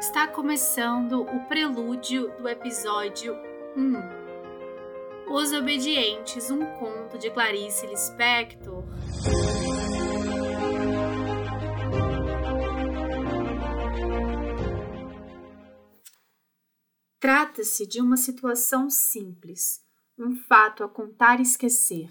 Está começando o prelúdio do episódio 1. Os Obedientes, um conto de Clarice Lispector. Trata-se de uma situação simples, um fato a contar e esquecer.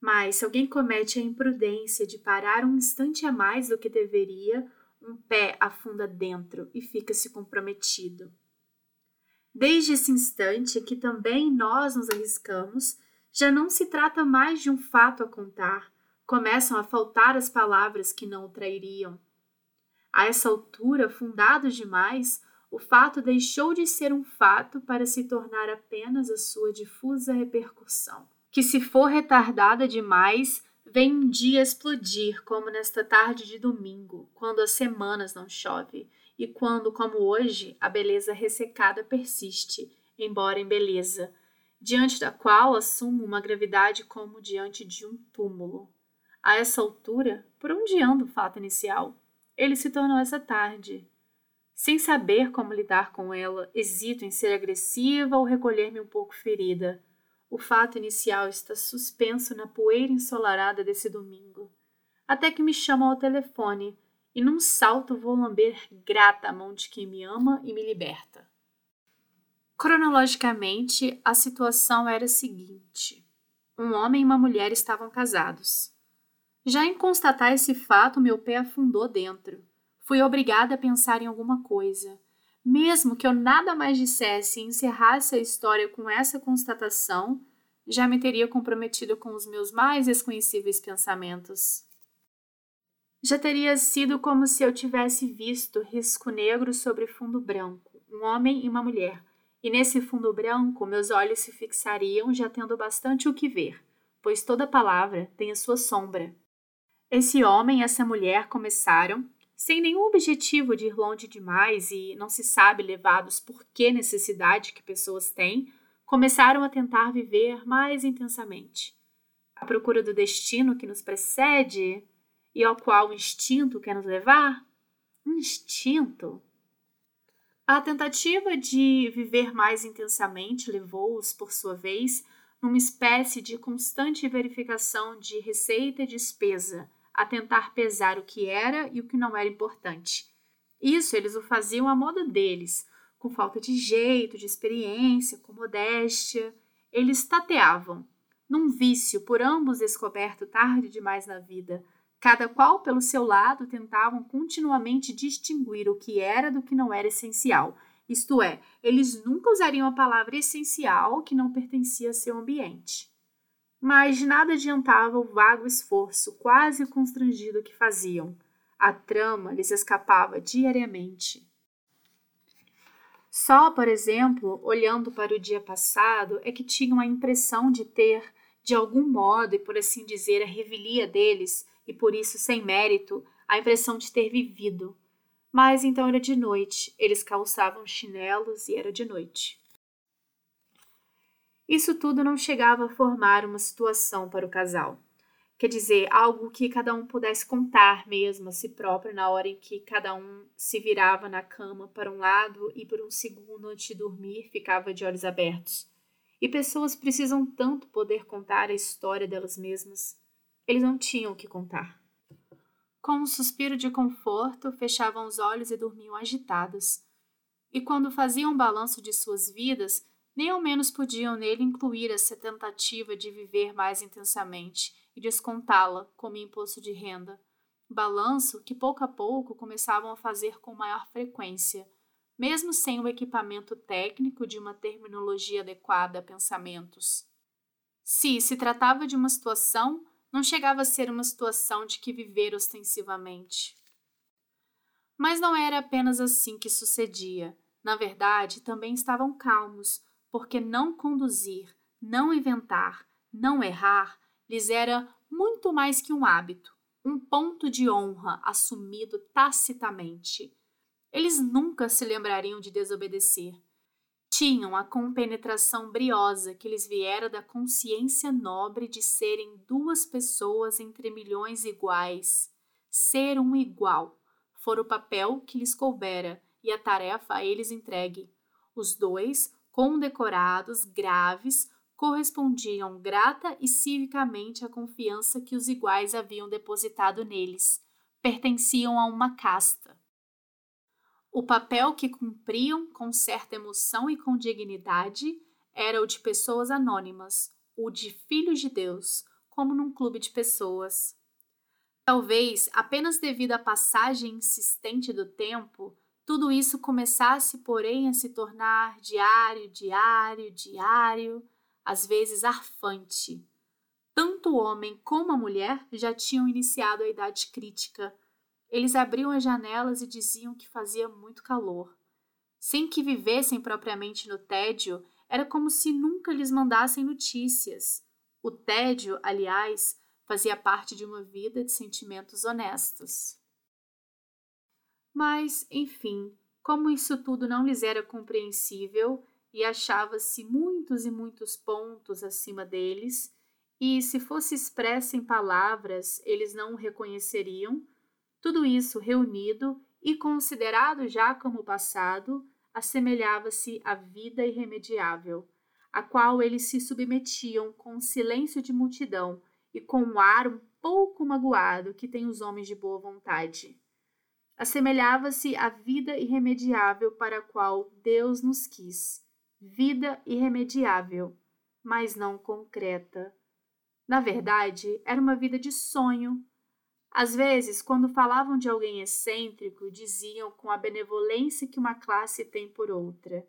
Mas se alguém comete a imprudência de parar um instante a mais do que deveria, um pé afunda dentro e fica-se comprometido. Desde esse instante que também nós nos arriscamos, já não se trata mais de um fato a contar, começam a faltar as palavras que não o trairiam. A essa altura, fundados demais, o fato deixou de ser um fato para se tornar apenas a sua difusa repercussão, que se for retardada demais, vem um dia explodir, como nesta tarde de domingo, quando há semanas não chove, e quando, como hoje, a beleza ressecada persiste, embora em beleza, diante da qual assumo uma gravidade como diante de um túmulo. A essa altura, por onde anda o fato inicial? Ele se tornou essa tarde. Sem saber como lidar com ela, hesito em ser agressiva ou recolher-me um pouco ferida. O fato inicial está suspenso na poeira ensolarada desse domingo. Até que me chamam ao telefone e num salto vou lamber grata a mão de quem me ama e me liberta. Cronologicamente, a situação era a seguinte: um homem e uma mulher estavam casados. Já em constatar esse fato, meu pé afundou dentro. Fui obrigada a pensar em alguma coisa. Mesmo que eu nada mais dissesse e encerrasse a história com essa constatação, já me teria comprometido com os meus mais desconhecíveis pensamentos. Já teria sido como se eu tivesse visto risco negro sobre fundo branco, um homem e uma mulher, e nesse fundo branco meus olhos se fixariam, já tendo bastante o que ver, pois toda palavra tem a sua sombra. Esse homem e essa mulher começaram, sem nenhum objetivo de ir longe demais e não se sabe levados por que necessidade que pessoas têm, começaram a tentar viver mais intensamente. À procura do destino que nos precede e ao qual o instinto quer nos levar? Instinto? A tentativa de viver mais intensamente levou-os, por sua vez, numa espécie de constante verificação de receita e despesa, a tentar pesar o que era e o que não era importante. Isso eles o faziam à moda deles, com falta de jeito, de experiência, com modéstia. Eles tateavam, num vício por ambos descoberto tarde demais na vida. Cada qual pelo seu lado tentavam continuamente distinguir o que era do que não era essencial. Isto é, eles nunca usariam a palavra essencial que não pertencia a seu ambiente. Mas nada adiantava o vago esforço, quase constrangido que faziam. A trama lhes escapava diariamente. Só, por exemplo, olhando para o dia passado, é que tinham a impressão de ter, de algum modo, e por assim dizer, a revelia deles, e por isso sem mérito, a impressão de ter vivido. Mas então era de noite, eles calçavam chinelos e era de noite. Isso tudo não chegava a formar uma situação para o casal. Quer dizer, algo que cada um pudesse contar mesmo a si próprio na hora em que cada um se virava na cama para um lado e por um segundo antes de dormir ficava de olhos abertos. E pessoas precisam tanto poder contar a história delas mesmas. Eles não tinham o que contar. Com um suspiro de conforto, fechavam os olhos e dormiam agitadas. E quando faziam um balanço de suas vidas, nem ao menos podiam nele incluir essa tentativa de viver mais intensamente e descontá-la como imposto de renda, balanço que pouco a pouco começavam a fazer com maior frequência, mesmo sem o equipamento técnico de uma terminologia adequada a pensamentos. Se se tratava de uma situação, não chegava a ser uma situação de que viver ostensivamente. Mas não era apenas assim que sucedia. Na verdade, também estavam calmos, porque não conduzir, não inventar, não errar lhes era muito mais que um hábito, um ponto de honra assumido tacitamente. Eles nunca se lembrariam de desobedecer. Tinham a compenetração briosa que lhes viera da consciência nobre de serem duas pessoas entre milhões iguais. Ser um igual fora o papel que lhes coubera e a tarefa a eles entregue. Os dois, condecorados, graves, correspondiam grata e civicamente à confiança que os iguais haviam depositado neles. Pertenciam a uma casta. O papel que cumpriam com certa emoção e com dignidade era o de pessoas anônimas, o de filhos de Deus, como num clube de pessoas. Talvez apenas devido à passagem insistente do tempo, tudo isso começasse, porém, a se tornar diário, diário, diário, às vezes arfante. Tanto o homem como a mulher já tinham iniciado a idade crítica eles abriam as janelas e diziam que fazia muito calor. Sem que vivessem propriamente no tédio, era como se nunca lhes mandassem notícias. O tédio, aliás, fazia parte de uma vida de sentimentos honestos. Mas, enfim, como isso tudo não lhes era compreensível e achava-se muitos e muitos pontos acima deles, e se fosse expresso em palavras eles não o reconheceriam, tudo isso reunido e considerado já como passado, assemelhava-se à vida irremediável, a qual eles se submetiam com silêncio de multidão e com um ar um pouco magoado que tem os homens de boa vontade. Assemelhava-se à vida irremediável para a qual Deus nos quis, vida irremediável, mas não concreta. Na verdade, era uma vida de sonho, às vezes, quando falavam de alguém excêntrico, diziam com a benevolência que uma classe tem por outra: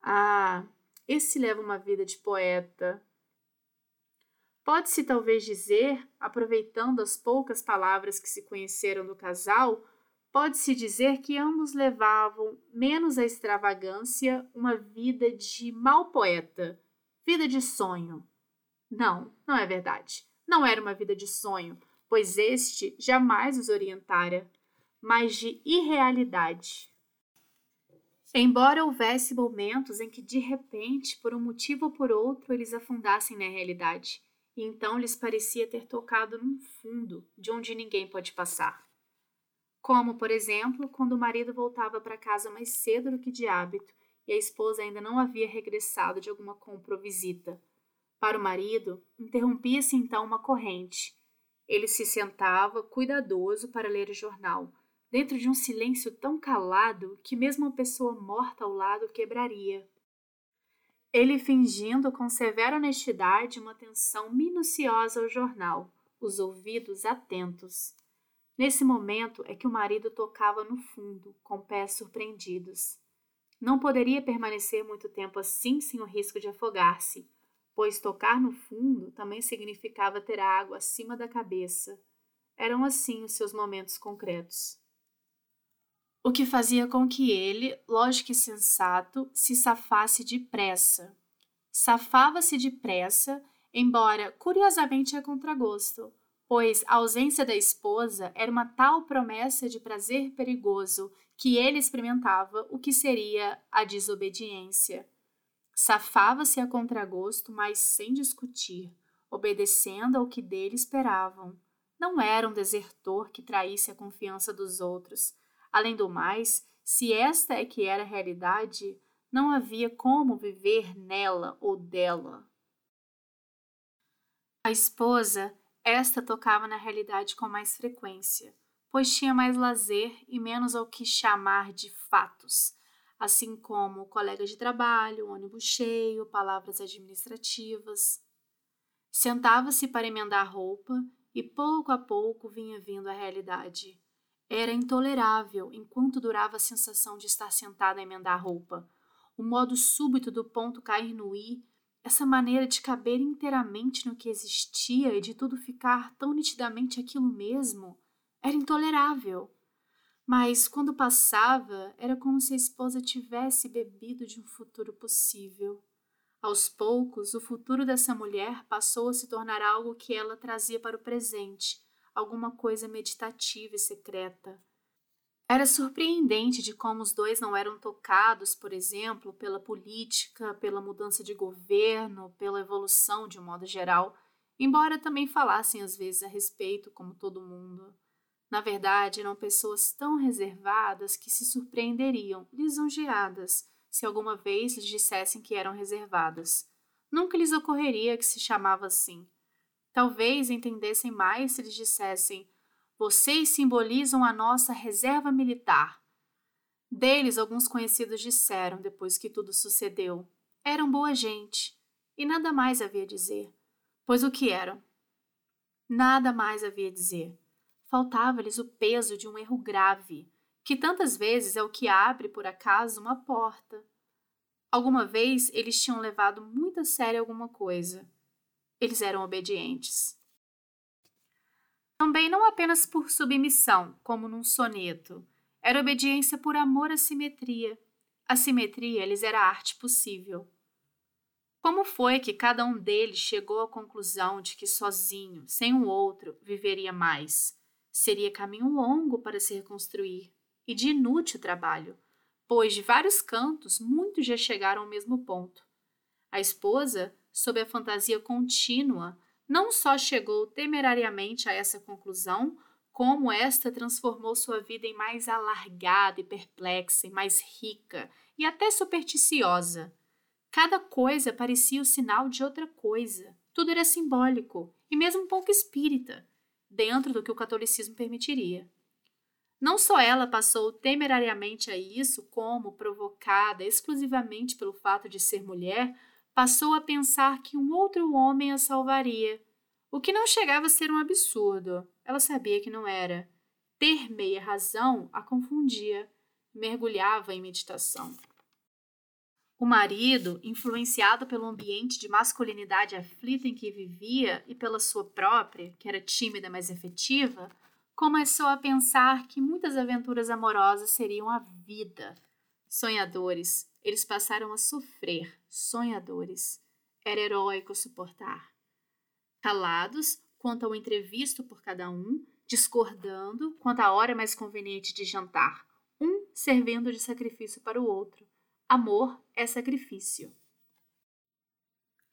Ah, esse leva uma vida de poeta. Pode-se talvez dizer, aproveitando as poucas palavras que se conheceram do casal, pode-se dizer que ambos levavam, menos a extravagância, uma vida de mau poeta, vida de sonho. Não, não é verdade. Não era uma vida de sonho pois este jamais os orientara, mas de irrealidade. Embora houvesse momentos em que de repente, por um motivo ou por outro, eles afundassem na realidade, e então lhes parecia ter tocado num fundo de onde ninguém pode passar. Como, por exemplo, quando o marido voltava para casa mais cedo do que de hábito e a esposa ainda não havia regressado de alguma compra ou visita. Para o marido, interrompia-se então uma corrente ele se sentava, cuidadoso, para ler o jornal, dentro de um silêncio tão calado que mesmo uma pessoa morta ao lado quebraria. Ele fingindo com severa honestidade uma atenção minuciosa ao jornal, os ouvidos atentos. Nesse momento é que o marido tocava no fundo, com pés surpreendidos. Não poderia permanecer muito tempo assim sem o risco de afogar-se pois tocar no fundo também significava ter água acima da cabeça. Eram assim os seus momentos concretos. O que fazia com que ele, lógico e sensato, se safasse depressa. Safava-se depressa, embora curiosamente a contragosto, pois a ausência da esposa era uma tal promessa de prazer perigoso que ele experimentava o que seria a desobediência. Safava-se a contragosto, mas sem discutir, obedecendo ao que dele esperavam. Não era um desertor que traísse a confiança dos outros. Além do mais, se esta é que era a realidade, não havia como viver nela ou dela. A esposa, esta tocava na realidade com mais frequência, pois tinha mais lazer e menos ao que chamar de fatos assim como colegas de trabalho, ônibus cheio, palavras administrativas. Sentava-se para emendar roupa e pouco a pouco vinha vindo a realidade. Era intolerável enquanto durava a sensação de estar sentada a emendar roupa. O modo súbito do ponto cair no i, essa maneira de caber inteiramente no que existia e de tudo ficar tão nitidamente aquilo mesmo, era intolerável. Mas quando passava, era como se a esposa tivesse bebido de um futuro possível. Aos poucos, o futuro dessa mulher passou a se tornar algo que ela trazia para o presente, alguma coisa meditativa e secreta. Era surpreendente de como os dois não eram tocados, por exemplo, pela política, pela mudança de governo, pela evolução de um modo geral, embora também falassem às vezes a respeito, como todo mundo. Na verdade, eram pessoas tão reservadas que se surpreenderiam, lisonjeadas, se alguma vez lhes dissessem que eram reservadas. Nunca lhes ocorreria que se chamava assim. Talvez entendessem mais se lhes dissessem: Vocês simbolizam a nossa reserva militar. Deles, alguns conhecidos disseram, depois que tudo sucedeu: Eram boa gente. E nada mais havia a dizer. Pois o que eram? Nada mais havia a dizer. Faltava-lhes o peso de um erro grave, que tantas vezes é o que abre, por acaso, uma porta. Alguma vez eles tinham levado muito a sério alguma coisa. Eles eram obedientes. Também não apenas por submissão, como num soneto. Era obediência por amor à simetria. A simetria lhes era a arte possível. Como foi que cada um deles chegou à conclusão de que sozinho, sem o um outro, viveria mais? Seria caminho longo para se reconstruir e de inútil trabalho, pois de vários cantos muitos já chegaram ao mesmo ponto. A esposa, sob a fantasia contínua, não só chegou temerariamente a essa conclusão, como esta transformou sua vida em mais alargada e perplexa, e mais rica e até supersticiosa. Cada coisa parecia o sinal de outra coisa. Tudo era simbólico e mesmo um pouco espírita, dentro do que o catolicismo permitiria. Não só ela passou temerariamente a isso, como, provocada exclusivamente pelo fato de ser mulher, passou a pensar que um outro homem a salvaria, o que não chegava a ser um absurdo. Ela sabia que não era. Ter meia razão a confundia, mergulhava em meditação. O marido, influenciado pelo ambiente de masculinidade aflita em que vivia e pela sua própria, que era tímida mas efetiva, começou a pensar que muitas aventuras amorosas seriam a vida. Sonhadores, eles passaram a sofrer, sonhadores. Era heróico suportar. Calados quanto ao entrevisto por cada um, discordando quanto à hora mais conveniente de jantar, um servindo de sacrifício para o outro Amor é sacrifício.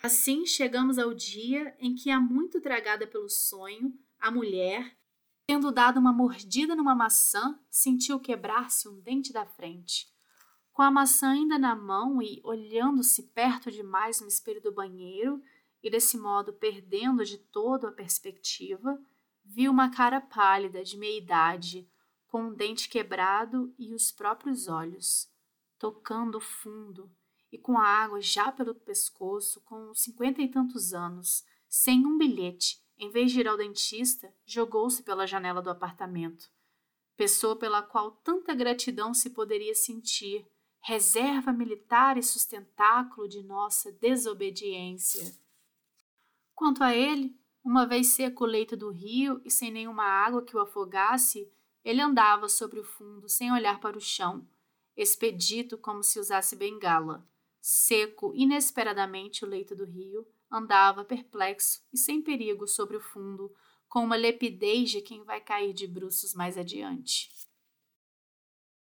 Assim chegamos ao dia em que, há muito tragada pelo sonho, a mulher, tendo dado uma mordida numa maçã, sentiu quebrar-se um dente da frente. Com a maçã ainda na mão e olhando-se perto demais no espelho do banheiro, e desse modo perdendo de todo a perspectiva, viu uma cara pálida de meia idade, com um dente quebrado e os próprios olhos tocando fundo e com a água já pelo pescoço, com cinquenta e tantos anos, sem um bilhete, em vez de ir ao dentista, jogou-se pela janela do apartamento. Pessoa pela qual tanta gratidão se poderia sentir, reserva militar e sustentáculo de nossa desobediência. Quanto a ele, uma vez seco o leito do rio e sem nenhuma água que o afogasse, ele andava sobre o fundo sem olhar para o chão, expedito como se usasse bengala. Seco inesperadamente o leito do rio, andava perplexo e sem perigo sobre o fundo, com uma lepidez de quem vai cair de bruços mais adiante.